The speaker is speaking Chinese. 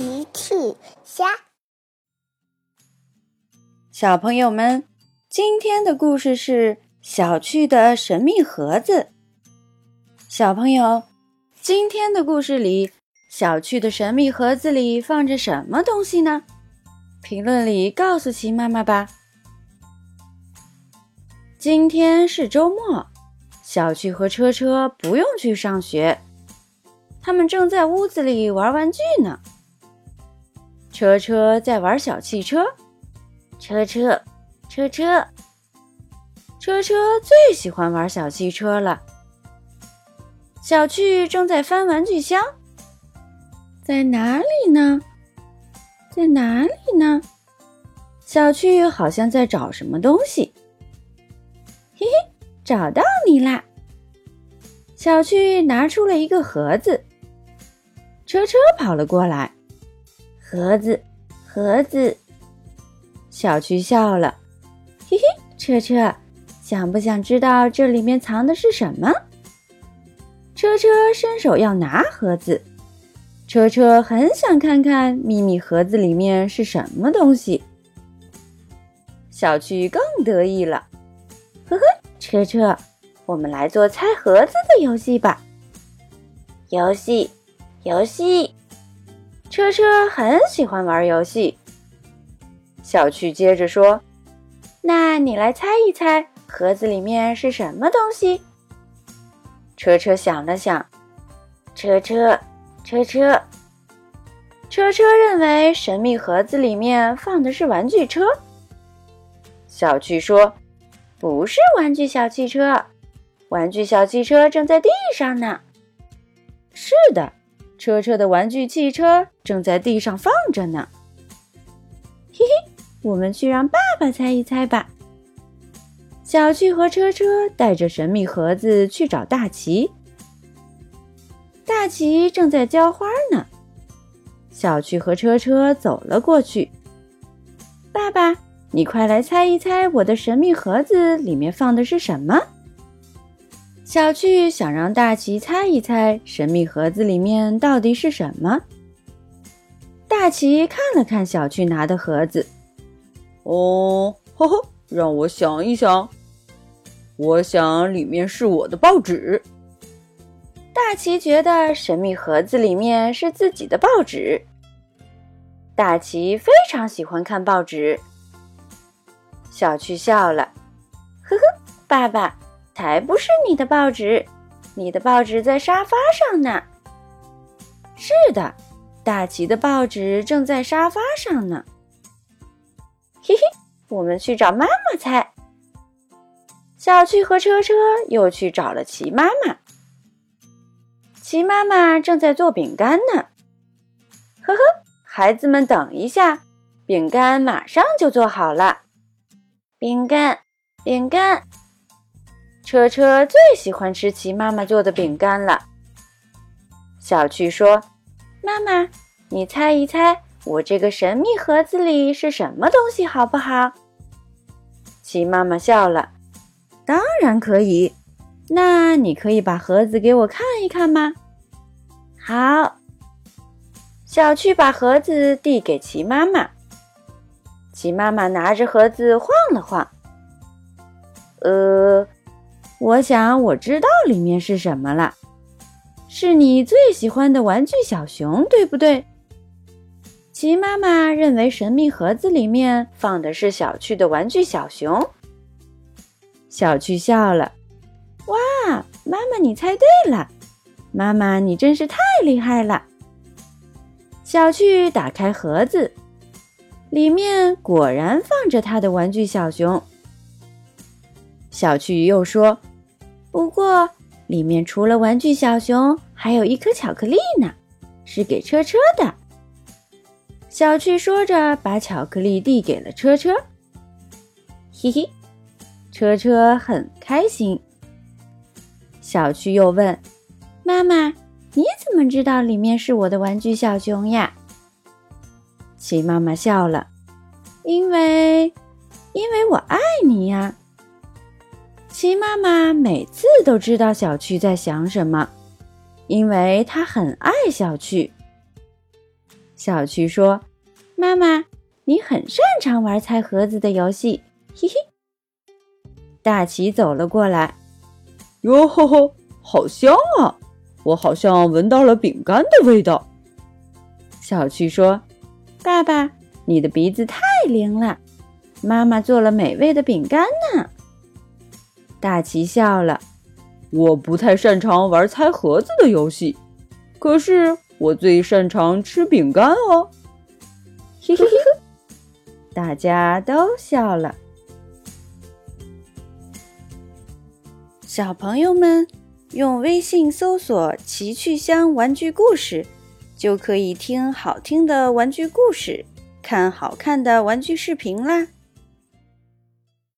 奇趣虾，小朋友们，今天的故事是小趣的神秘盒子。小朋友，今天的故事里，小趣的神秘盒子里放着什么东西呢？评论里告诉奇妈妈吧。今天是周末，小趣和车车不用去上学。他们正在屋子里玩玩具呢。车车在玩小汽车，车车，车车，车车最喜欢玩小汽车了。小趣正在翻玩具箱，在哪里呢？在哪里呢？小趣好像在找什么东西。嘿嘿，找到你啦！小趣拿出了一个盒子。车车跑了过来，盒子，盒子。小趣笑了，嘿嘿，车车，想不想知道这里面藏的是什么？车车伸手要拿盒子，车车很想看看秘密盒子里面是什么东西。小趣更得意了，呵呵，车车，我们来做猜盒子的游戏吧。游戏。游戏，车车很喜欢玩游戏。小趣接着说：“那你来猜一猜，盒子里面是什么东西？”车车想了想，车车，车车，车车认为神秘盒子里面放的是玩具车。小趣说：“不是玩具小汽车，玩具小汽车正在地上呢。”是的。车车的玩具汽车正在地上放着呢。嘿嘿，我们去让爸爸猜一猜吧。小趣和车车带着神秘盒子去找大奇。大奇正在浇花呢。小趣和车车走了过去。爸爸，你快来猜一猜，我的神秘盒子里面放的是什么？小趣想让大奇猜一猜神秘盒子里面到底是什么。大奇看了看小趣拿的盒子，哦，呵呵，让我想一想，我想里面是我的报纸。大奇觉得神秘盒子里面是自己的报纸。大奇非常喜欢看报纸。小趣笑了，呵呵，爸爸。才不是你的报纸，你的报纸在沙发上呢。是的，大奇的报纸正在沙发上呢。嘿嘿，我们去找妈妈猜。小趣和车车又去找了齐妈妈。齐妈妈正在做饼干呢。呵呵，孩子们等一下，饼干马上就做好了。饼干，饼干。车车最喜欢吃齐妈妈做的饼干了。小趣说：“妈妈，你猜一猜，我这个神秘盒子里是什么东西，好不好？”齐妈妈笑了：“当然可以。那你可以把盒子给我看一看吗？”好。小趣把盒子递给齐妈妈。齐妈妈拿着盒子晃了晃，呃。我想我知道里面是什么了，是你最喜欢的玩具小熊，对不对？齐妈妈认为神秘盒子里面放的是小趣的玩具小熊。小趣笑了，哇，妈妈你猜对了，妈妈你真是太厉害了。小趣打开盒子，里面果然放着他的玩具小熊。小趣又说。不过，里面除了玩具小熊，还有一颗巧克力呢，是给车车的。小趣说着，把巧克力递给了车车。嘿嘿，车车很开心。小趣又问：“妈妈，你怎么知道里面是我的玩具小熊呀？”齐妈妈笑了：“因为，因为我爱你呀。”齐妈妈每次都知道小趣在想什么，因为她很爱小趣。小趣说：“妈妈，你很擅长玩猜盒子的游戏。”嘿嘿。大奇走了过来，哟吼吼，好香啊！我好像闻到了饼干的味道。小趣说：“爸爸，你的鼻子太灵了，妈妈做了美味的饼干呢。”大奇笑了：“我不太擅长玩猜盒子的游戏，可是我最擅长吃饼干哦。”嘿嘿嘿，大家都笑了。小朋友们，用微信搜索“奇趣箱玩具故事”，就可以听好听的玩具故事，看好看的玩具视频啦。